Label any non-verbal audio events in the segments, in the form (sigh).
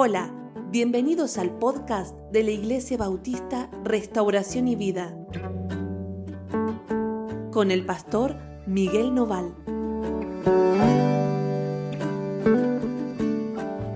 Hola, bienvenidos al podcast de la Iglesia Bautista Restauración y Vida con el pastor Miguel Noval.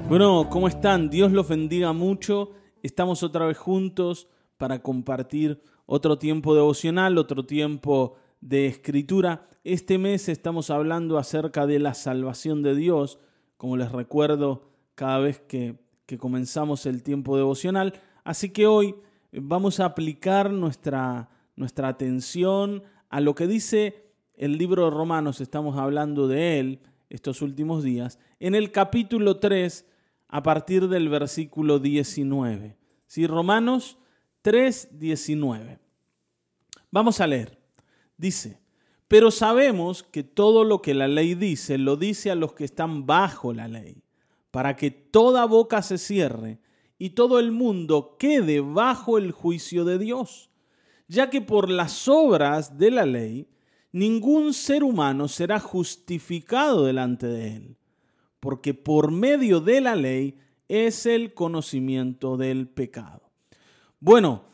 Bueno, ¿cómo están? Dios los bendiga mucho. Estamos otra vez juntos para compartir otro tiempo devocional, otro tiempo de escritura. Este mes estamos hablando acerca de la salvación de Dios, como les recuerdo cada vez que, comenzamos el tiempo devocional. Así que hoy vamos a aplicar nuestra, nuestra atención a lo que dice el libro de Romanos, estamos hablando de él estos últimos días, en el capítulo 3, a partir del versículo 19. ¿Sí? Romanos 3, 19. Vamos a leer. Dice, pero sabemos que todo lo que la ley dice lo dice a los que están bajo la ley, para que toda boca se cierre y todo el mundo quede bajo el juicio de Dios, ya que por las obras de la ley ningún ser humano será justificado delante de él, porque por medio de la ley es el conocimiento del pecado. Bueno,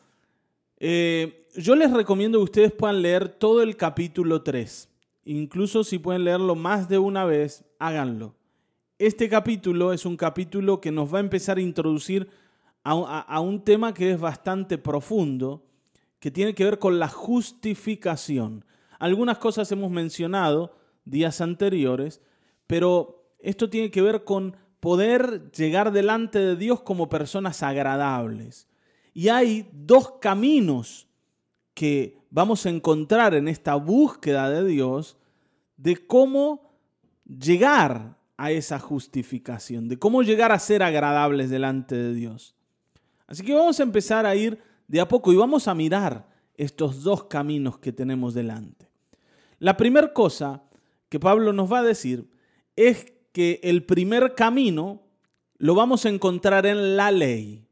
eh, yo les recomiendo que ustedes puedan leer todo el capítulo 3. Incluso si pueden leerlo más de una vez, háganlo. Este capítulo es un capítulo que nos va a empezar a introducir a, un tema que es bastante profundo, que tiene que ver con la justificación. Algunas cosas hemos mencionado días anteriores, pero esto tiene que ver con poder llegar delante de Dios como personas agradables. Y hay dos caminos que vamos a encontrar en esta búsqueda de Dios de cómo llegar a esa justificación, de cómo llegar a ser agradables delante de Dios. Así que vamos a empezar a ir de a poco y vamos a mirar estos dos caminos que tenemos delante. La primera cosa que Pablo nos va a decir es que el primer camino lo vamos a encontrar en la ley.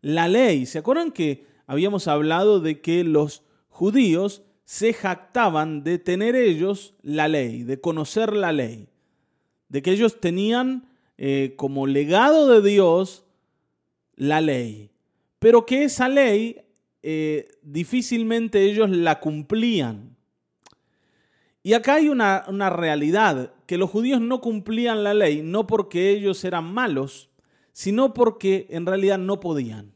La ley, ¿se acuerdan que habíamos hablado de que los judíos se jactaban de tener ellos la ley, de conocer la ley, de que ellos tenían eh, como legado de Dios la ley, pero que esa ley eh, difícilmente ellos la cumplían. Y acá hay una, una realidad, que los judíos no cumplían la ley, no porque ellos eran malos, sino porque en realidad no podían.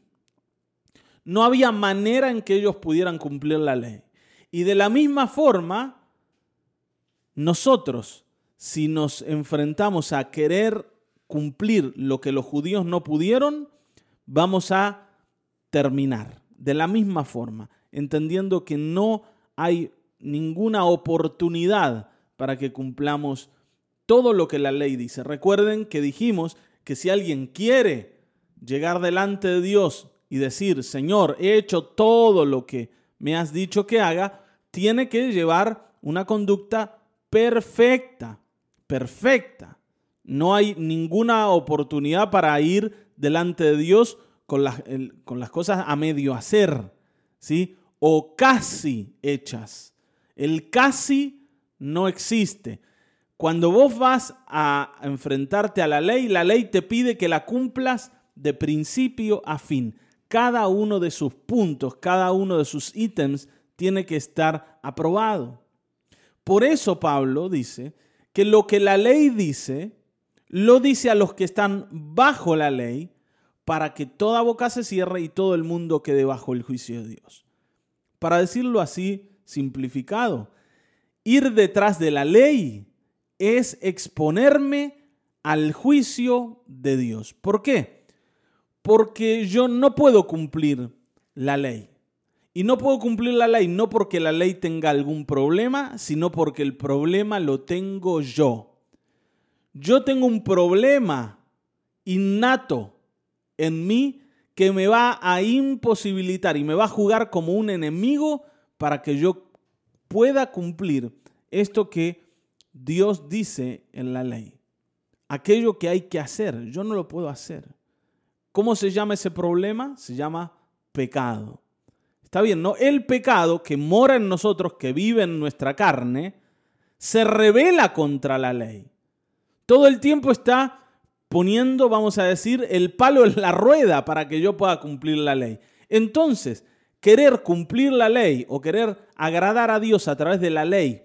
No había manera en que ellos pudieran cumplir la ley. Y de la misma forma, nosotros, si nos enfrentamos a querer cumplir lo que los judíos no pudieron, vamos a terminar de la misma forma, entendiendo que no hay ninguna oportunidad para que cumplamos todo lo que la ley dice. Recuerden que dijimos que si alguien quiere llegar delante de Dios y decir, Señor, he hecho todo lo que me has dicho que haga, tiene que llevar una conducta perfecta, perfecta. No hay ninguna oportunidad para ir delante de Dios con las, con las cosas a medio hacer, ¿sí? O casi hechas. El casi no existe. Cuando vos vas a enfrentarte a la ley, la ley te pide que la cumplas de principio a fin cada uno de sus puntos, cada uno de sus ítems tiene que estar aprobado. Por eso Pablo dice que lo que la ley dice, lo dice a los que están bajo la ley, para que toda boca se cierre y todo el mundo quede bajo el juicio de Dios. Para decirlo así, simplificado, ir detrás de la ley es exponerme al juicio de Dios. ¿Por qué? porque yo no puedo cumplir la ley. Y no puedo cumplir la ley no porque la ley tenga algún problema, sino porque el problema lo tengo yo. Yo tengo un problema innato en mí que me va a imposibilitar y me va a jugar como un enemigo para que yo pueda cumplir esto que Dios dice en la ley. Aquello que hay que hacer, yo no lo puedo hacer. ¿Cómo se llama ese problema? Se llama pecado. Está bien, ¿no? El pecado que mora en nosotros, que vive en nuestra carne, se revela contra la ley. Todo el tiempo está poniendo, vamos a decir, el palo en la rueda para que yo pueda cumplir la ley. Entonces, querer cumplir la ley o querer agradar a Dios a través de la ley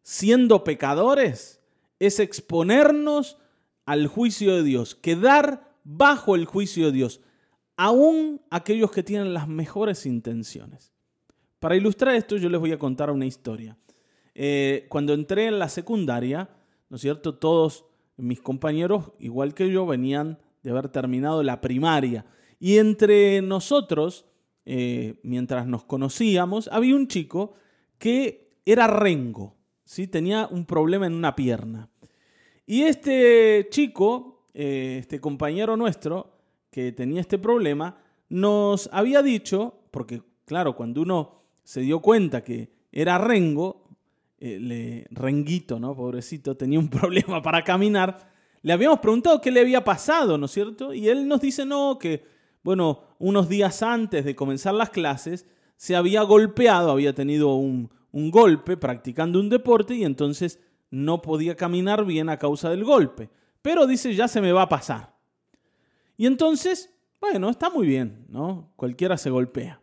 siendo pecadores es exponernos al juicio de Dios, quedar bajo el juicio de Dios, aún aquellos que tienen las mejores intenciones. Para ilustrar esto yo les voy a contar una historia. Eh, cuando entré en la secundaria, ¿no es cierto? Todos mis compañeros, igual que yo, venían de haber terminado la primaria. Y entre nosotros, eh, mientras nos conocíamos, había un chico que era rengo, ¿sí? tenía un problema en una pierna. Y este chico, eh, este compañero nuestro, que tenía este problema, nos había dicho, porque claro, cuando uno se dio cuenta que era rengo, eh, renguito, ¿no? Pobrecito, tenía un (laughs) problema para caminar, le habíamos preguntado qué le había pasado, ¿no es cierto? Y él nos dice, no, que, bueno, unos días antes de comenzar las clases, se había golpeado, había tenido un, un golpe practicando un deporte y entonces no podía caminar bien a causa del golpe. Pero dice, ya se me va a pasar. Y entonces, bueno, está muy bien, ¿no? Cualquiera se golpea.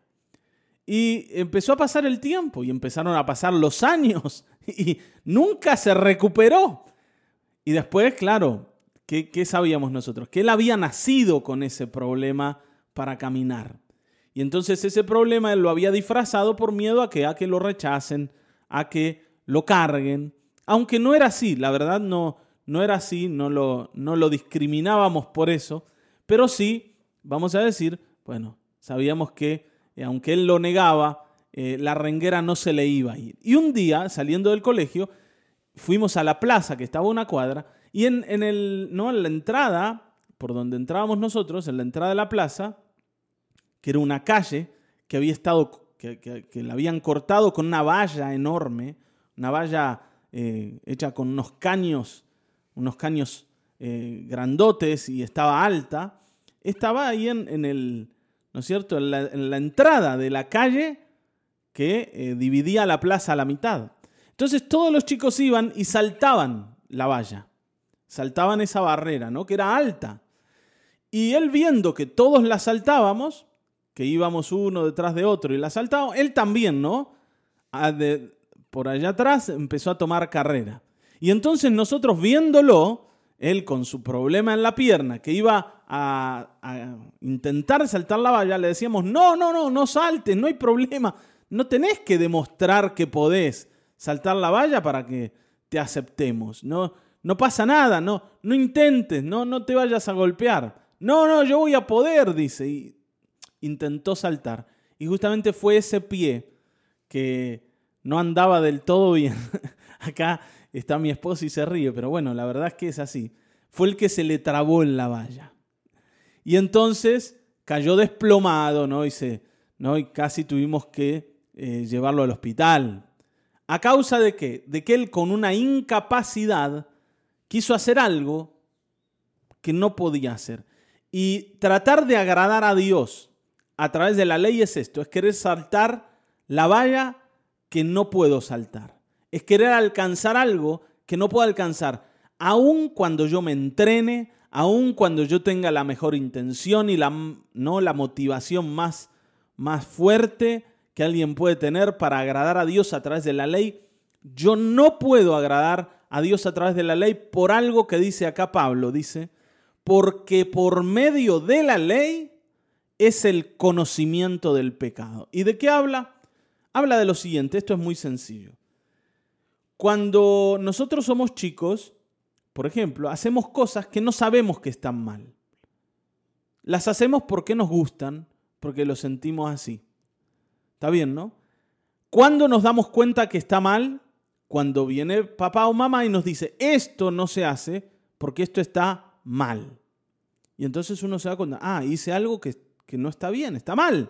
Y empezó a pasar el tiempo y empezaron a pasar los (laughs) años y nunca se recuperó. Y después, claro, ¿qué, sabíamos nosotros? Que él había nacido con ese problema para caminar. Y entonces ese problema él lo había disfrazado por miedo a que, a que lo rechacen, a que lo carguen. Aunque no era así, la verdad no, no era así, no lo, no lo discriminábamos por eso, pero sí, vamos a decir, bueno, sabíamos que eh, aunque él lo negaba, eh, la renguera no se le iba a ir. Y un día, saliendo del colegio, fuimos a la plaza que estaba una cuadra y en, en, el, ¿no? en la entrada, por donde entrábamos nosotros, en la entrada de la plaza, que era una calle que había estado, que, que, la habían cortado con una valla enorme, una valla eh, hecha con unos caños, unos caños eh, grandotes y estaba alta, estaba ahí en, el, ¿no es cierto?, en la, en la, entrada de la calle que eh, dividía la plaza a la mitad. Entonces todos los chicos iban y saltaban la valla, saltaban esa barrera, ¿no?, que era alta. Y él viendo que todos la saltábamos, que íbamos uno detrás de otro y la saltábamos, él también, ¿no? De, por allá atrás empezó a tomar carrera. Y entonces nosotros viéndolo, él con su problema en la pierna, que iba a, intentar saltar la valla, le decíamos, no, no, no, no saltes, no hay problema, no tenés que demostrar que podés saltar la valla para que te aceptemos, no, no pasa nada, no, no intentes, no, no te vayas a golpear. No, no, yo voy a poder, dice, y intentó saltar. Y justamente fue ese pie que no andaba del todo bien. (laughs) Acá está mi esposo y se ríe, pero bueno, la verdad es que es así. Fue el que se le trabó en la valla. Y entonces cayó desplomado, ¿no? Y, ¿no? casi tuvimos que eh, llevarlo al hospital. ¿A causa de qué? De que él con una incapacidad quiso hacer algo que no podía hacer. Y tratar de agradar a Dios a través de la ley es esto, es querer saltar la valla que no puedo saltar. Es querer alcanzar algo que no puedo alcanzar, aun cuando yo me entrene, aun cuando yo tenga la mejor intención y la, ¿no? la motivación más, más fuerte que alguien puede tener para agradar a Dios a través de la ley, yo no puedo agradar a Dios a través de la ley por algo que dice acá Pablo, dice, porque por medio de la ley es el conocimiento del pecado. ¿Y de qué habla? habla de lo siguiente, esto es muy sencillo. Cuando nosotros somos chicos, por ejemplo, hacemos cosas que no sabemos que están mal. Las hacemos porque nos gustan, porque lo sentimos así. ¿Está bien, no? ¿Cuándo nos damos cuenta que está mal? Cuando viene papá o mamá y nos dice, esto no se hace porque esto está mal. Y entonces uno se da cuenta, ah, hice algo que, que no está bien, está mal.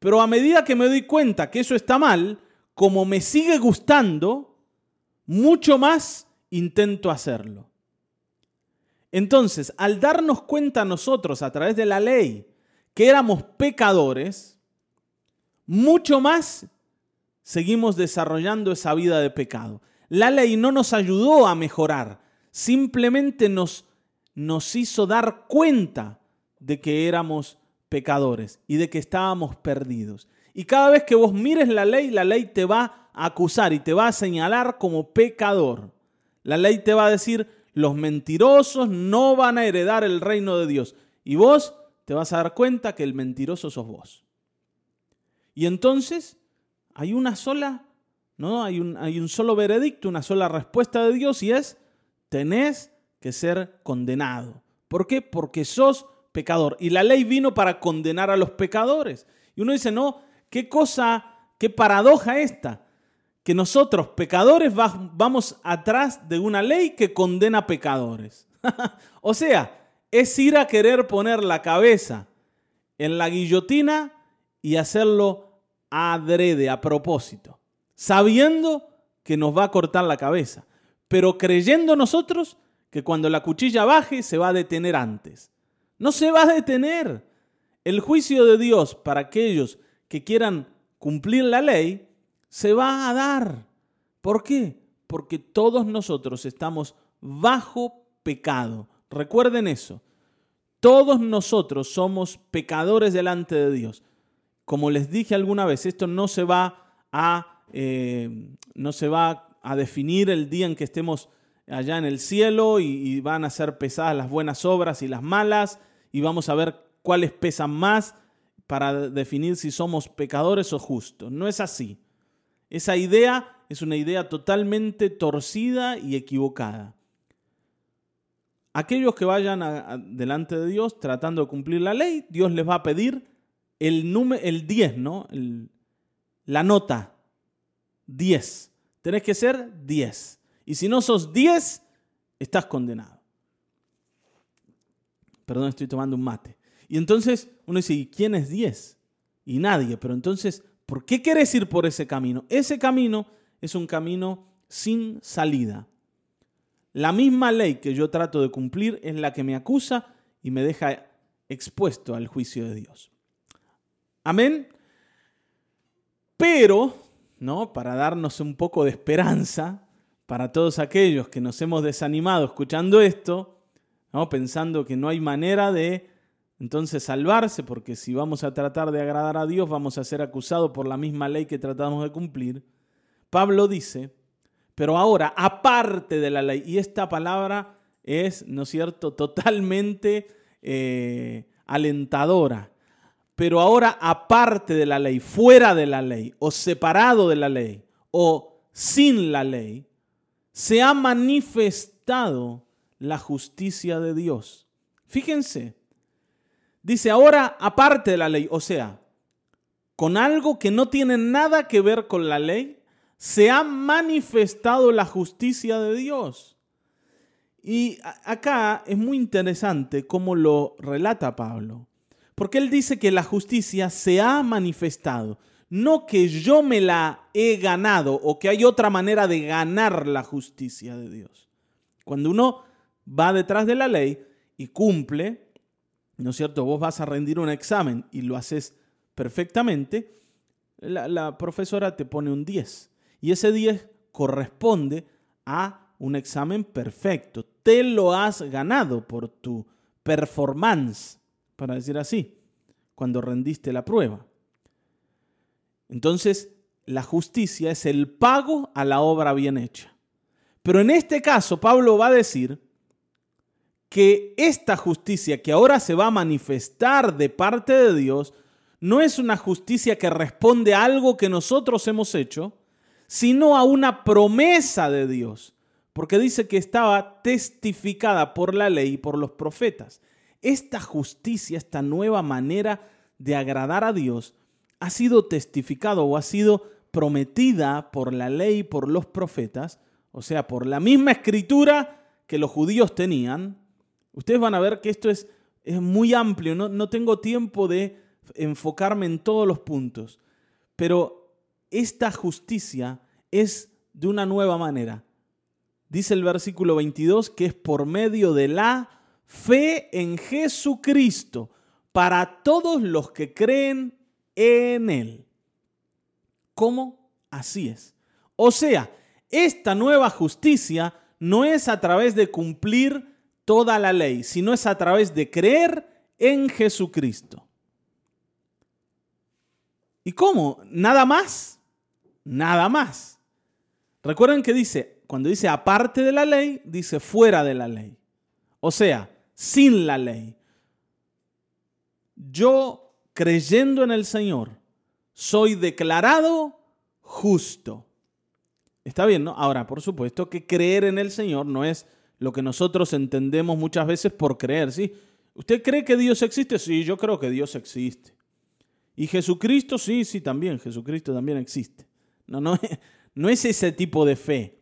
Pero a medida que me doy cuenta que eso está mal, como me sigue gustando, mucho más intento hacerlo. Entonces, al darnos cuenta nosotros a través de la ley que éramos pecadores, mucho más seguimos desarrollando esa vida de pecado. La ley no nos ayudó a mejorar, simplemente nos, nos hizo dar cuenta de que éramos pecadores y de que estábamos perdidos. Y cada vez que vos mires la ley, la ley te va acusar y te va a señalar como pecador. La ley te va a decir, los mentirosos no van a heredar el reino de Dios. Y vos te vas a dar cuenta que el mentiroso sos vos. Y entonces hay una sola, ¿no? Hay un, hay un solo veredicto, una sola respuesta de Dios y es, tenés que ser condenado. ¿Por qué? Porque sos pecador. Y la ley vino para condenar a los pecadores. Y uno dice, no, qué cosa, qué paradoja esta, que nosotros pecadores vamos atrás de una ley que condena pecadores. (laughs) o sea, es ir a querer poner la cabeza en la guillotina y hacerlo adrede, a propósito, sabiendo que nos va a cortar la cabeza, pero creyendo nosotros que cuando la cuchilla baje se va a detener antes. No se va a detener. El juicio de Dios para aquellos que quieran cumplir la ley se va a dar. ¿Por qué? Porque todos nosotros estamos bajo pecado. Recuerden eso. Todos nosotros somos pecadores delante de Dios. Como les dije alguna vez, esto no se va a, eh, no se va a definir el día en que estemos allá en el cielo y, van a ser pesadas las buenas obras y las malas y vamos a ver cuáles pesan más para definir si somos pecadores o justos. No es así. Esa idea es una idea totalmente torcida y equivocada. Aquellos que vayan delante de Dios tratando de cumplir la ley, Dios les va a pedir el, el 10, ¿no? la nota 10. Tenés que ser 10. Y si no sos 10, estás condenado. Perdón, estoy tomando un mate. Y entonces uno dice, ¿y quién es 10? Y nadie. Pero entonces, ¿por qué querés ir por ese camino? Ese camino es un camino sin salida. La misma ley que yo trato de cumplir es la que me acusa y me deja expuesto al juicio de Dios. Amén. Pero, ¿no? Para darnos un poco de esperanza, para todos aquellos que nos hemos desanimado escuchando esto, ¿no? pensando que no hay manera de entonces salvarse, porque si vamos a tratar de agradar a Dios vamos a ser acusados por la misma ley que tratamos de cumplir. Pablo dice, pero ahora, aparte de la ley, y esta palabra es, ¿no es cierto?, (laughs) totalmente eh, alentadora, pero ahora aparte de la ley, fuera de la ley, o separado de la ley, o sin la ley, se ha manifestado la justicia de Dios. Fíjense, dice ahora aparte de la ley, o sea, con algo que no tiene nada que ver con la ley, se ha manifestado la justicia de Dios. Y acá es muy interesante cómo lo relata Pablo, porque él dice que la justicia se ha manifestado no que yo me la he ganado o que hay otra manera de ganar la justicia de Dios. Cuando uno va detrás de la ley y cumple, ¿no es cierto? Vos vas a rendir un examen y lo haces perfectamente, la, profesora te pone un 10 y ese 10 corresponde a un examen perfecto. Te lo has ganado por tu performance, para decir así, cuando rendiste la prueba. Entonces, la justicia es el pago a la obra bien hecha. Pero en este caso, Pablo va a decir que esta justicia que ahora se va a manifestar de parte de Dios no es una justicia que responde a algo que nosotros hemos hecho, sino a una promesa de Dios, porque dice que estaba testificada por la ley y por los profetas. Esta justicia, esta nueva manera de agradar a Dios, ha sido testificado o ha sido prometida por la ley, por los profetas, o sea, por la misma escritura que los judíos tenían. Ustedes van a ver que esto es, es muy amplio, no, no tengo tiempo de enfocarme en todos los puntos, pero esta justicia es de una nueva manera. Dice el versículo 22 que es por medio de la fe en Jesucristo para todos los que creen en Él. ¿Cómo? Así es. O sea, esta nueva justicia no es a través de cumplir toda la ley, sino es a través de creer en Jesucristo. ¿Y cómo? ¿Nada más? Nada más. Recuerden que dice, cuando dice aparte de la ley, dice fuera de la ley. O sea, sin la ley. Yo, creyendo en el Señor, soy declarado justo. Está bien, ¿no? Ahora, por supuesto que creer en el Señor no es lo que nosotros entendemos muchas veces por creer, ¿sí? ¿Usted cree que Dios existe? Sí, yo creo que Dios existe. Y Jesucristo, sí, sí, también, Jesucristo también existe. No, no, (laughs) no es ese tipo de fe,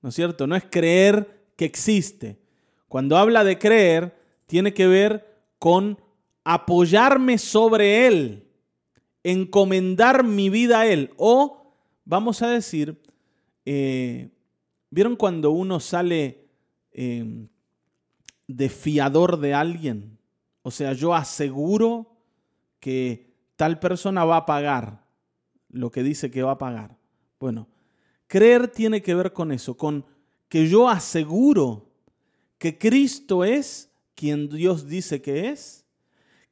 ¿no es cierto? No es creer que existe. Cuando habla de creer, tiene que ver con apoyarme sobre Él, encomendar mi vida a Él. O, vamos a decir, eh, ¿vieron cuando uno sale eh, de fiador de alguien? O sea, yo aseguro que tal persona va a pagar lo que dice que va a pagar. Bueno, creer tiene que ver con eso, con que yo aseguro que Cristo es quien Dios dice que es,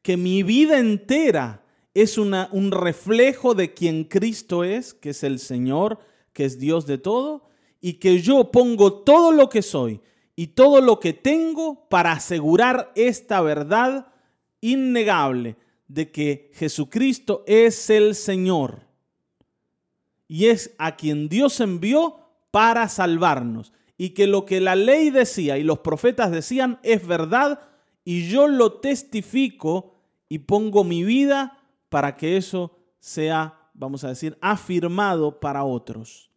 que mi vida entera es una, un reflejo de quien Cristo es, que es el Señor, que es Dios de todo, y que yo pongo todo lo que soy y todo lo que tengo para asegurar esta verdad innegable de que Jesucristo es el Señor y es a quien Dios envió para salvarnos y que lo que la ley decía y los profetas decían es verdad y yo lo testifico y pongo mi vida para que eso sea, vamos a decir, afirmado para otros.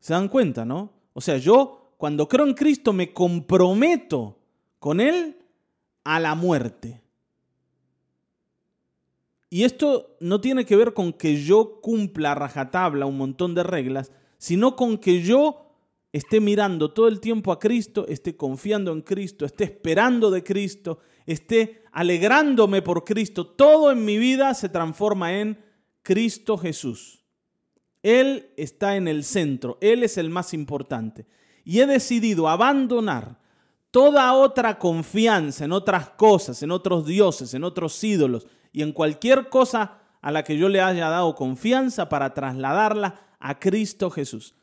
¿Se dan cuenta, no? O sea, yo cuando creo en Cristo me comprometo con Él a la muerte. Y esto no tiene que ver con que yo cumpla rajatabla un montón de reglas, sino con que yo esté mirando todo el tiempo a Cristo, esté confiando en Cristo, esté esperando de Cristo, esté alegrándome por Cristo. Todo en mi vida se transforma en Cristo Jesús. Él está en el centro, Él es el más importante. Y he decidido abandonar toda otra confianza en otras cosas, en otros dioses, en otros ídolos, y en cualquier cosa a la que yo le haya dado confianza para trasladarla a Cristo Jesús.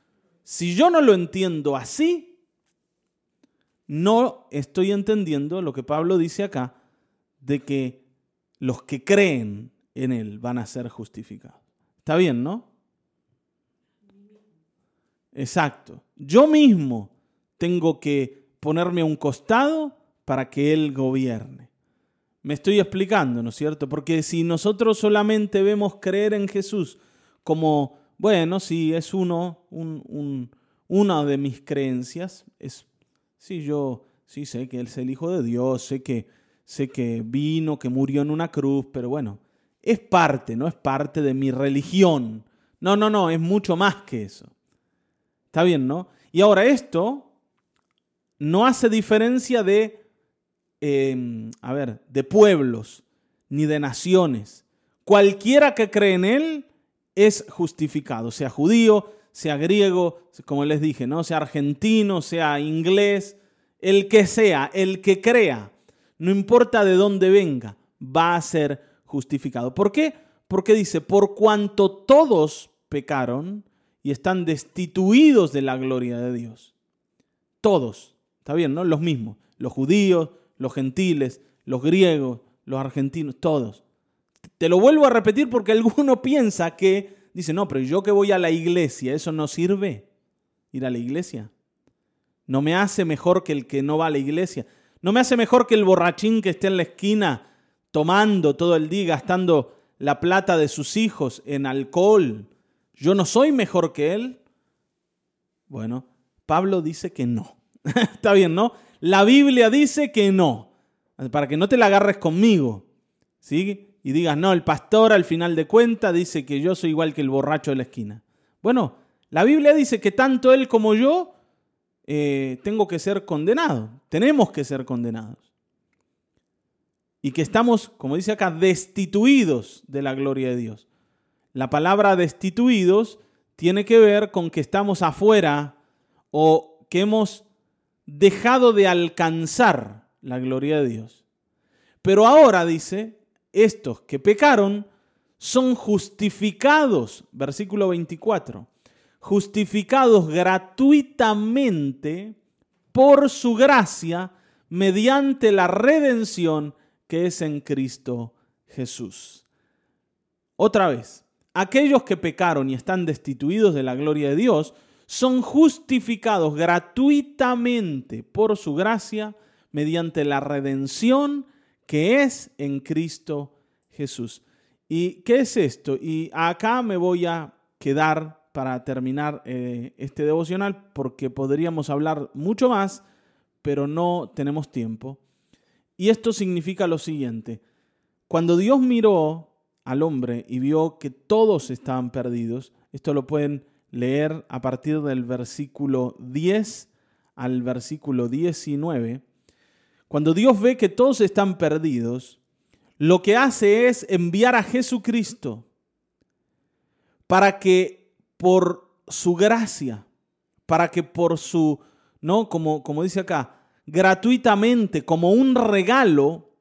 Si yo no lo entiendo así, no estoy entendiendo lo que Pablo dice acá, de que los que creen en Él van a ser justificados. Está bien, ¿no? Exacto. Yo mismo tengo que ponerme a un costado para que Él gobierne. Me estoy explicando, ¿no es cierto? Porque si nosotros solamente vemos creer en Jesús como, bueno, sí, es uno, un, una de mis creencias, es, sí, yo sí sé que Él es el Hijo de Dios, sé que, sé que vino, que murió en una cruz, pero bueno, es parte, no es parte de mi religión. No, no, no, es mucho más que eso. Está bien, ¿no? Y ahora esto no hace diferencia de Em, a ver, de pueblos ni de naciones. Cualquiera que cree en Él es justificado, sea judío, sea griego, como les dije, ¿no? sea argentino, sea inglés, el que sea, el que crea, no importa de dónde venga, va a ser justificado. ¿Por qué? Porque dice, por cuanto todos pecaron y están destituidos de la gloria de Dios. Todos, está bien, ¿no? Los mismos, los judíos, los gentiles, los griegos, los argentinos, todos. Te lo vuelvo a repetir porque (laughs) alguno piensa que dice, no, pero yo que voy a la iglesia, ¿eso no sirve? Ir a la iglesia. No me hace mejor que el que no va a la iglesia. No me hace mejor que el borrachín que esté en la esquina tomando todo el día, gastando la plata de sus hijos en alcohol. Yo no soy mejor que él. Bueno, Pablo dice que no. (laughs) Está bien, ¿no? La Biblia dice que no, para que no te la agarres conmigo, ¿sí? Y digas, no, el pastor al final de cuentas dice que yo soy igual que el borracho de la esquina. Bueno, la Biblia dice que tanto él como yo eh, tengo que ser condenado, tenemos que ser condenados. Y que estamos, como dice acá, destituidos de la gloria de Dios. La palabra destituidos tiene que ver con que estamos afuera o que hemos dejado de alcanzar la gloria de Dios. Pero ahora dice, estos que pecaron son justificados, versículo 24, justificados gratuitamente por su gracia mediante la redención que es en Cristo Jesús. Otra vez, aquellos que pecaron y están destituidos de la gloria de Dios son justificados gratuitamente por su gracia mediante la redención que es en Cristo Jesús. ¿Y qué es esto? Y acá me voy a quedar para terminar eh, este devocional porque podríamos hablar mucho más, pero no tenemos tiempo. Y esto significa lo siguiente. Cuando Dios miró al hombre y vio que todos estaban perdidos, esto lo pueden leer a partir del versículo 10 al versículo 19, cuando Dios ve que todos están perdidos, lo que hace es enviar a Jesucristo para que por su gracia, para que por su, ¿no? Como, como dice acá, gratuitamente, como un regalo,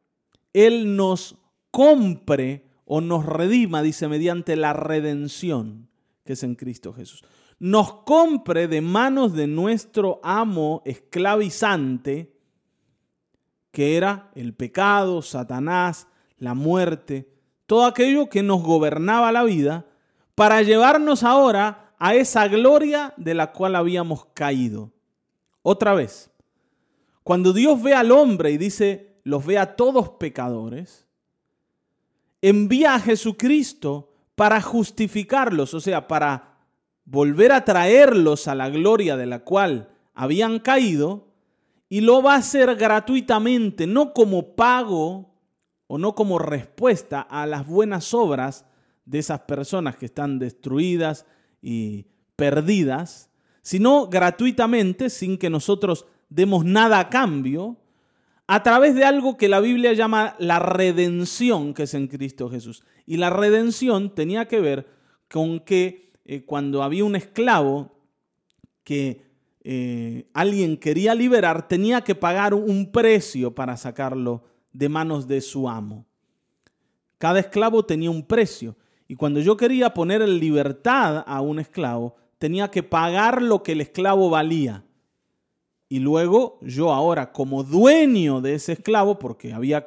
Él nos compre o nos redima, dice, mediante la redención que es en Cristo Jesús. Nos compre de manos de nuestro amo esclavizante, que era el pecado, Satanás, la muerte, todo aquello que nos gobernaba la vida, para llevarnos ahora a esa gloria de la cual habíamos caído. Otra vez, cuando Dios ve al hombre y dice, los ve a todos pecadores, envía a Jesucristo para justificarlos, o sea, para volver a traerlos a la gloria de la cual habían caído, y lo va a hacer gratuitamente, no como pago o no como respuesta a las buenas obras de esas personas que están destruidas y perdidas, sino gratuitamente, sin que nosotros demos nada a cambio, a través de algo que la Biblia llama la redención que es en Cristo Jesús. Y la redención tenía que ver con que eh, cuando había un esclavo que eh, alguien quería liberar, tenía que pagar un precio para sacarlo de manos de su amo. Cada esclavo tenía un precio y cuando yo quería poner en libertad a un esclavo, tenía que pagar lo que el esclavo valía. Y luego yo ahora como dueño de ese esclavo, porque había,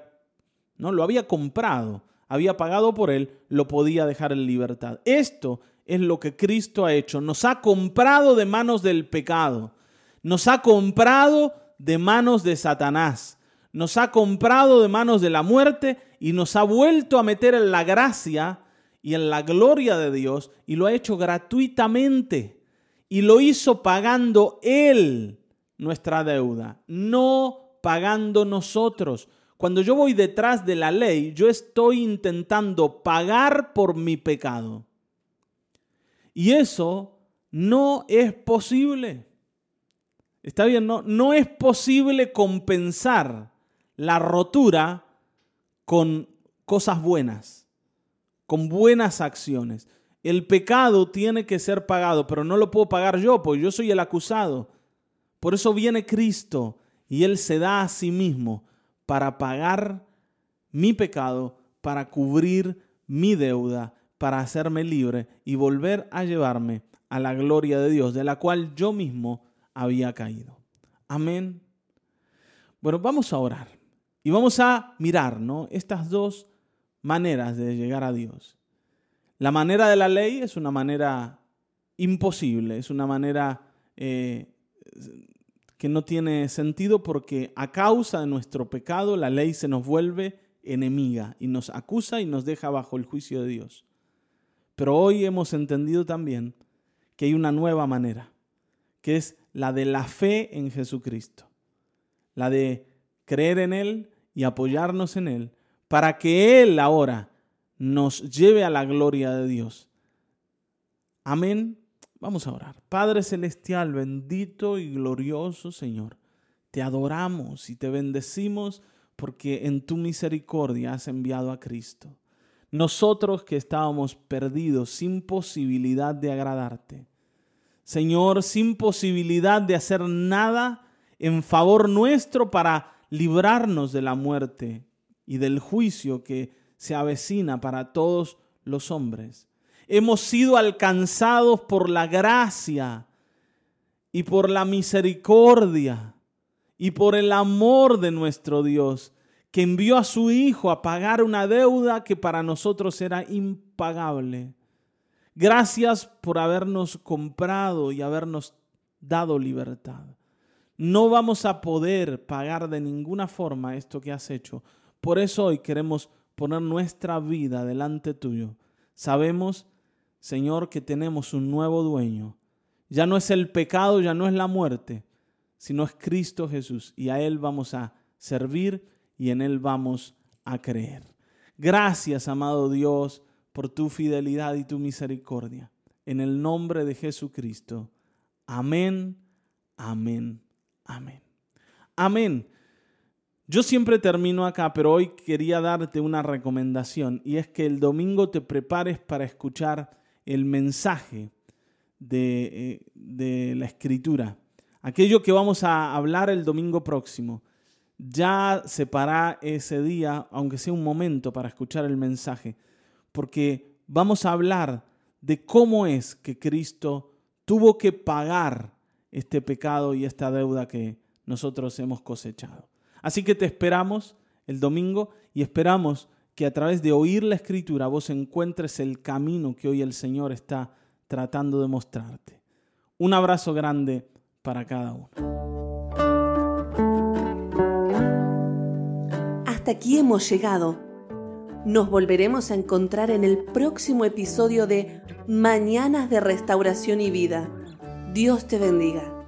no lo había comprado, había pagado por él, lo podía dejar en libertad. Esto es lo que Cristo ha hecho. Nos ha comprado de manos del pecado. Nos ha comprado de manos de Satanás nos ha comprado de manos de la muerte y nos ha vuelto a meter en la gracia y en la gloria de Dios y lo ha hecho gratuitamente y lo hizo pagando Él nuestra deuda, no pagando nosotros. Cuando yo voy detrás de la ley, yo estoy intentando pagar por mi pecado. Y eso no es posible. Está bien, no, no es posible compensar la rotura con cosas buenas, con buenas acciones. El pecado tiene que ser pagado, pero no lo puedo pagar yo, porque yo soy el acusado. Por eso viene Cristo y Él se da a sí mismo para pagar mi pecado, para cubrir mi deuda, para hacerme libre y volver a llevarme a la gloria de Dios, de la cual yo mismo había caído. Amén. Bueno, vamos a orar. Y vamos a mirar ¿no? estas dos maneras de llegar a Dios. La manera de la ley es una manera imposible, es una manera eh, que no tiene sentido porque a causa de nuestro pecado la ley se nos vuelve enemiga y nos acusa y nos deja bajo el juicio de Dios. Pero hoy hemos entendido también que hay una nueva manera, que es la de la fe en Jesucristo, la de creer en Él y apoyarnos en Él para que Él ahora nos lleve a la gloria de Dios. Amén. Vamos a orar. Padre Celestial, bendito y glorioso Señor, te adoramos y te bendecimos porque en tu misericordia has enviado a Cristo. Nosotros que estábamos perdidos, sin posibilidad de agradarte. Señor, sin posibilidad de hacer nada en favor nuestro para librarnos de la muerte y del juicio que se avecina para todos los hombres. Hemos sido alcanzados por la gracia y por la misericordia y por el amor de nuestro Dios, que envió a su Hijo a pagar una deuda que para nosotros era impagable. Gracias por habernos comprado y habernos dado libertad. No vamos a poder pagar de ninguna forma esto que has hecho. Por eso hoy queremos poner nuestra vida delante tuyo. Sabemos, Señor, que tenemos un nuevo dueño. Ya no es el pecado, ya no es la muerte, sino es Cristo Jesús. Y a Él vamos a servir y en Él vamos a creer. Gracias, amado Dios, por tu fidelidad y tu misericordia. En el nombre de Jesucristo. Amén, amén, amén. Amén. Yo siempre termino acá, pero hoy quería darte una recomendación y es que el domingo te prepares para escuchar el mensaje de, eh, de la escritura. Aquello que vamos a hablar el domingo próximo. Ya separá ese día, aunque sea un momento, para escuchar el mensaje, porque vamos a hablar de cómo es que Cristo tuvo que pagar este pecado y esta deuda que nosotros hemos cosechado. Así que te esperamos el domingo y esperamos que a través de oír la escritura vos encuentres el camino que hoy el Señor está tratando de mostrarte. Un abrazo grande para cada uno. Hasta aquí hemos llegado. Nos volveremos a encontrar en el próximo episodio de Mañanas de Restauración y Vida. Dios te bendiga.